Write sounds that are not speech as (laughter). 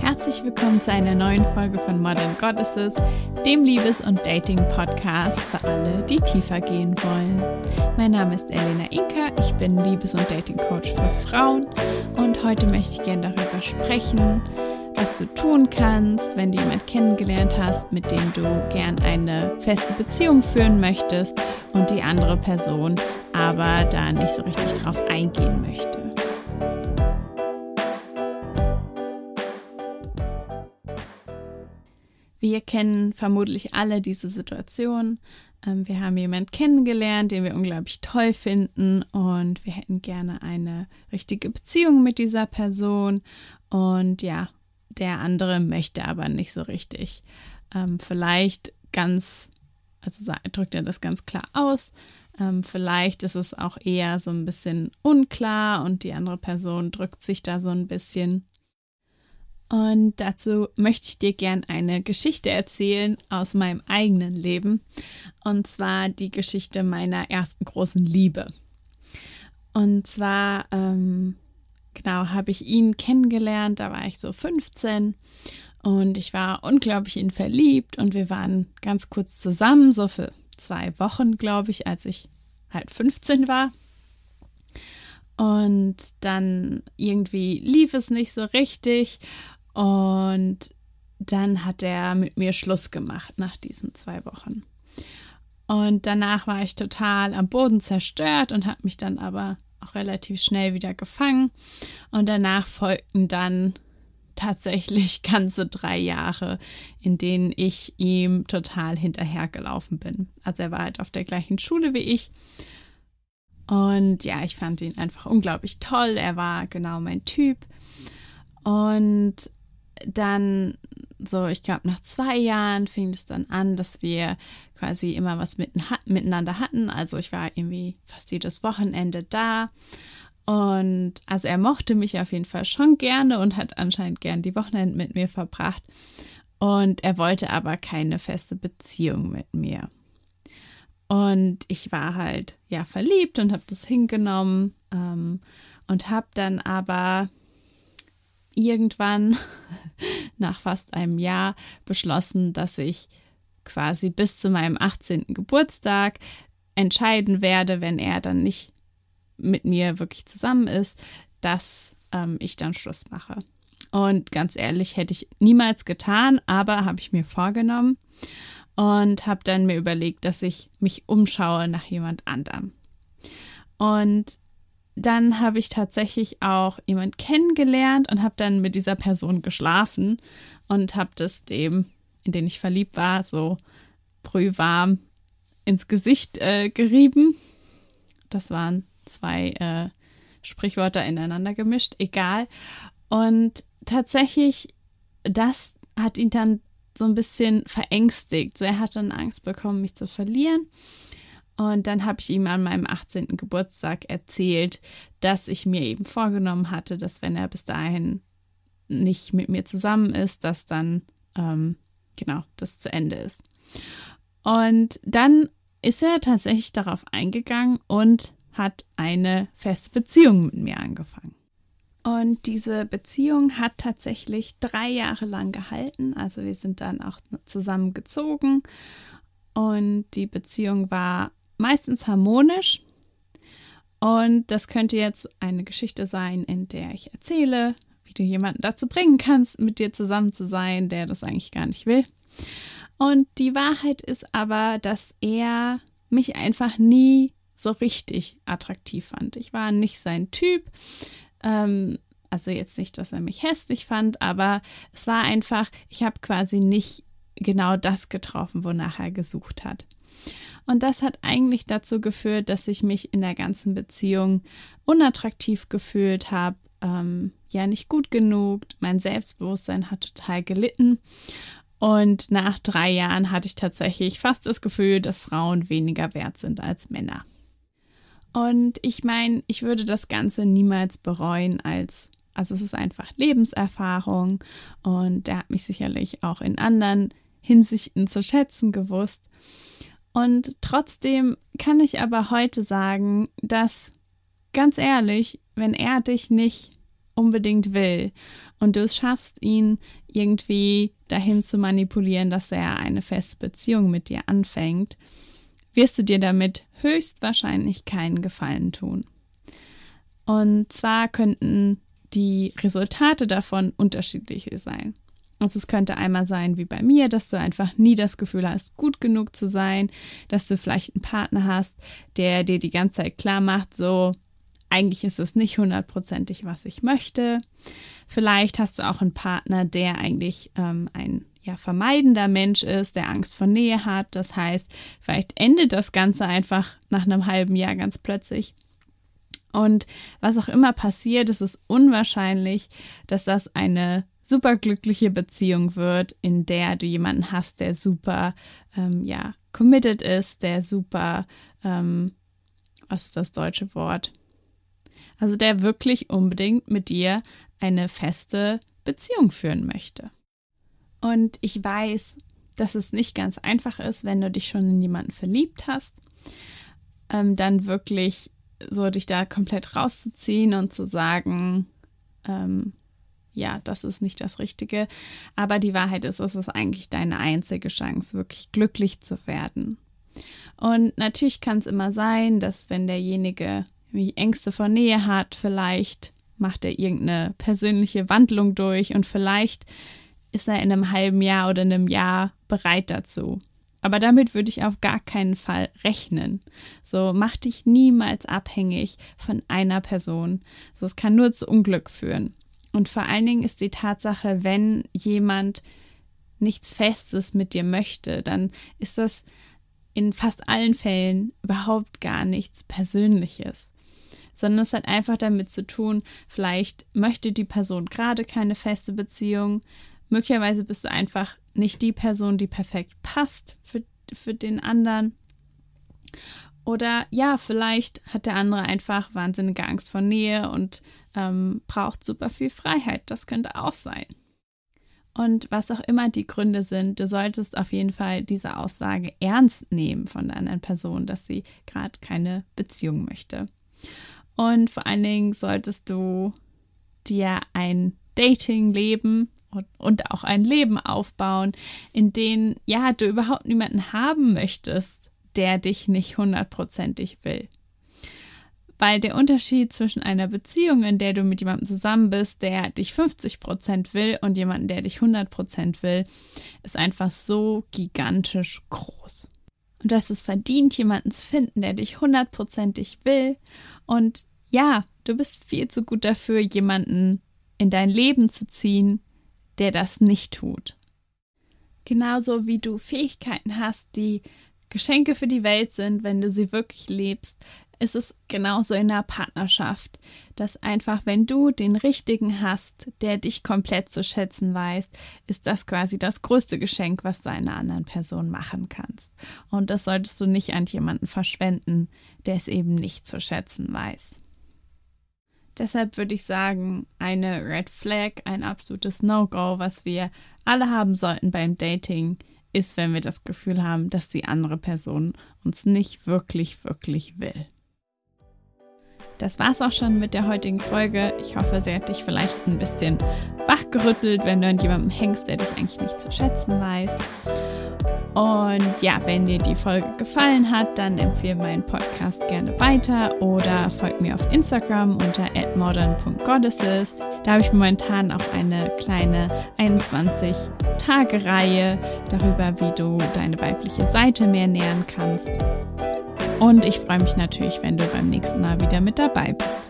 Herzlich willkommen zu einer neuen Folge von Modern Goddesses, dem Liebes- und Dating-Podcast für alle, die tiefer gehen wollen. Mein Name ist Elena Inka, ich bin Liebes- und Dating-Coach für Frauen und heute möchte ich gerne darüber sprechen, was du tun kannst, wenn du jemanden kennengelernt hast, mit dem du gern eine feste Beziehung führen möchtest und die andere Person aber da nicht so richtig drauf eingehen möchte. Wir kennen vermutlich alle diese Situation. Ähm, wir haben jemanden kennengelernt, den wir unglaublich toll finden und wir hätten gerne eine richtige Beziehung mit dieser Person. Und ja, der andere möchte aber nicht so richtig. Ähm, vielleicht ganz, also drückt er das ganz klar aus. Ähm, vielleicht ist es auch eher so ein bisschen unklar und die andere Person drückt sich da so ein bisschen. Und dazu möchte ich dir gern eine Geschichte erzählen aus meinem eigenen Leben. Und zwar die Geschichte meiner ersten großen Liebe. Und zwar ähm, genau, habe ich ihn kennengelernt, da war ich so 15 und ich war unglaublich in verliebt und wir waren ganz kurz zusammen, so für zwei Wochen, glaube ich, als ich halt 15 war. Und dann irgendwie lief es nicht so richtig und dann hat er mit mir Schluss gemacht nach diesen zwei Wochen. Und danach war ich total am Boden zerstört und habe mich dann aber auch relativ schnell wieder gefangen. Und danach folgten dann tatsächlich (laughs) ganze drei Jahre, in denen ich ihm total hinterhergelaufen bin. Also er war halt auf der gleichen Schule wie ich. Und ja, ich fand ihn einfach unglaublich toll. Er war genau mein Typ. Und dann so, ich glaube, nach zwei Jahren fing es dann an, dass wir quasi immer was miteinander hatten. Also ich war irgendwie fast jedes Wochenende da. Und also er mochte mich auf jeden Fall schon gerne und hat anscheinend gern die Wochenende mit mir verbracht. Und er wollte aber keine feste Beziehung mit mir. Und ich war halt ja verliebt und habe das hingenommen ähm, und habe dann aber irgendwann (laughs) nach fast einem Jahr beschlossen, dass ich quasi bis zu meinem 18. Geburtstag entscheiden werde, wenn er dann nicht mit mir wirklich zusammen ist, dass ähm, ich dann Schluss mache. Und ganz ehrlich, hätte ich niemals getan, aber habe ich mir vorgenommen und habe dann mir überlegt, dass ich mich umschaue nach jemand anderem. Und dann habe ich tatsächlich auch jemand kennengelernt und habe dann mit dieser Person geschlafen und habe das dem, in den ich verliebt war, so brühwarm ins Gesicht äh, gerieben. Das waren zwei äh, Sprichwörter ineinander gemischt, egal. Und tatsächlich, das hat ihn dann so ein bisschen verängstigt. Er hat dann Angst bekommen, mich zu verlieren. Und dann habe ich ihm an meinem 18. Geburtstag erzählt, dass ich mir eben vorgenommen hatte, dass wenn er bis dahin nicht mit mir zusammen ist, dass dann ähm, genau das zu Ende ist. Und dann ist er tatsächlich darauf eingegangen und hat eine feste Beziehung mit mir angefangen. Und diese Beziehung hat tatsächlich drei Jahre lang gehalten. Also wir sind dann auch zusammengezogen und die Beziehung war meistens harmonisch. Und das könnte jetzt eine Geschichte sein, in der ich erzähle, wie du jemanden dazu bringen kannst, mit dir zusammen zu sein, der das eigentlich gar nicht will. Und die Wahrheit ist aber, dass er mich einfach nie so richtig attraktiv fand. Ich war nicht sein Typ. Ähm, also jetzt nicht, dass er mich hässlich fand, aber es war einfach, ich habe quasi nicht genau das getroffen, wonach er gesucht hat. Und das hat eigentlich dazu geführt, dass ich mich in der ganzen Beziehung unattraktiv gefühlt habe, ähm, ja nicht gut genug. Mein Selbstbewusstsein hat total gelitten. Und nach drei Jahren hatte ich tatsächlich fast das Gefühl, dass Frauen weniger wert sind als Männer. Und ich meine, ich würde das Ganze niemals bereuen als, also es ist einfach Lebenserfahrung und der hat mich sicherlich auch in anderen Hinsichten zu schätzen gewusst. Und trotzdem kann ich aber heute sagen, dass ganz ehrlich, wenn er dich nicht unbedingt will und du es schaffst, ihn irgendwie dahin zu manipulieren, dass er eine feste Beziehung mit dir anfängt, wirst du dir damit höchstwahrscheinlich keinen Gefallen tun. Und zwar könnten die Resultate davon unterschiedliche sein. Also es könnte einmal sein wie bei mir, dass du einfach nie das Gefühl hast, gut genug zu sein, dass du vielleicht einen Partner hast, der dir die ganze Zeit klar macht, so eigentlich ist es nicht hundertprozentig, was ich möchte. Vielleicht hast du auch einen Partner, der eigentlich ähm, ein ja, vermeidender Mensch ist, der Angst vor Nähe hat. Das heißt, vielleicht endet das Ganze einfach nach einem halben Jahr ganz plötzlich. Und was auch immer passiert, ist es unwahrscheinlich, dass das eine super glückliche Beziehung wird, in der du jemanden hast, der super, ähm, ja, committed ist, der super, ähm, was ist das deutsche Wort? Also der wirklich unbedingt mit dir eine feste Beziehung führen möchte. Und ich weiß, dass es nicht ganz einfach ist, wenn du dich schon in jemanden verliebt hast, ähm, dann wirklich so dich da komplett rauszuziehen und zu sagen, ähm, ja, das ist nicht das Richtige. Aber die Wahrheit ist, es ist eigentlich deine einzige Chance, wirklich glücklich zu werden. Und natürlich kann es immer sein, dass wenn derjenige Ängste vor Nähe hat, vielleicht macht er irgendeine persönliche Wandlung durch und vielleicht ist er in einem halben Jahr oder einem Jahr bereit dazu. Aber damit würde ich auf gar keinen Fall rechnen. So, mach dich niemals abhängig von einer Person. So, es kann nur zu Unglück führen. Und vor allen Dingen ist die Tatsache, wenn jemand nichts Festes mit dir möchte, dann ist das in fast allen Fällen überhaupt gar nichts Persönliches sondern es hat einfach damit zu tun, vielleicht möchte die Person gerade keine feste Beziehung, möglicherweise bist du einfach nicht die Person, die perfekt passt für, für den anderen. Oder ja, vielleicht hat der andere einfach wahnsinnige Angst vor Nähe und ähm, braucht super viel Freiheit. Das könnte auch sein. Und was auch immer die Gründe sind, du solltest auf jeden Fall diese Aussage ernst nehmen von der anderen Person, dass sie gerade keine Beziehung möchte. Und vor allen Dingen solltest du dir ein Dating-Leben und, und auch ein Leben aufbauen, in dem ja du überhaupt niemanden haben möchtest, der dich nicht hundertprozentig will. Weil der Unterschied zwischen einer Beziehung, in der du mit jemandem zusammen bist, der dich 50 Prozent will und jemandem, der dich 100 Prozent will, ist einfach so gigantisch groß. Und du hast es verdient, jemanden zu finden, der dich hundertprozentig will und ja, du bist viel zu gut dafür, jemanden in dein Leben zu ziehen, der das nicht tut. Genauso wie du Fähigkeiten hast, die Geschenke für die Welt sind, wenn du sie wirklich lebst, ist es genauso in der Partnerschaft, dass einfach, wenn du den richtigen hast, der dich komplett zu schätzen weiß, ist das quasi das größte Geschenk, was du einer anderen Person machen kannst. Und das solltest du nicht an jemanden verschwenden, der es eben nicht zu schätzen weiß. Deshalb würde ich sagen, eine Red Flag, ein absolutes No-Go, was wir alle haben sollten beim Dating, ist, wenn wir das Gefühl haben, dass die andere Person uns nicht wirklich, wirklich will. Das war's auch schon mit der heutigen Folge. Ich hoffe, sie hat dich vielleicht ein bisschen wachgerüttelt, wenn du an jemandem hängst, der dich eigentlich nicht zu schätzen weiß. Und ja, wenn dir die Folge gefallen hat, dann empfehle meinen Podcast gerne weiter oder folg mir auf Instagram unter modern.goddesses. Da habe ich momentan auch eine kleine 21-Tage-Reihe darüber, wie du deine weibliche Seite mehr nähern kannst. Und ich freue mich natürlich, wenn du beim nächsten Mal wieder mit dabei bist.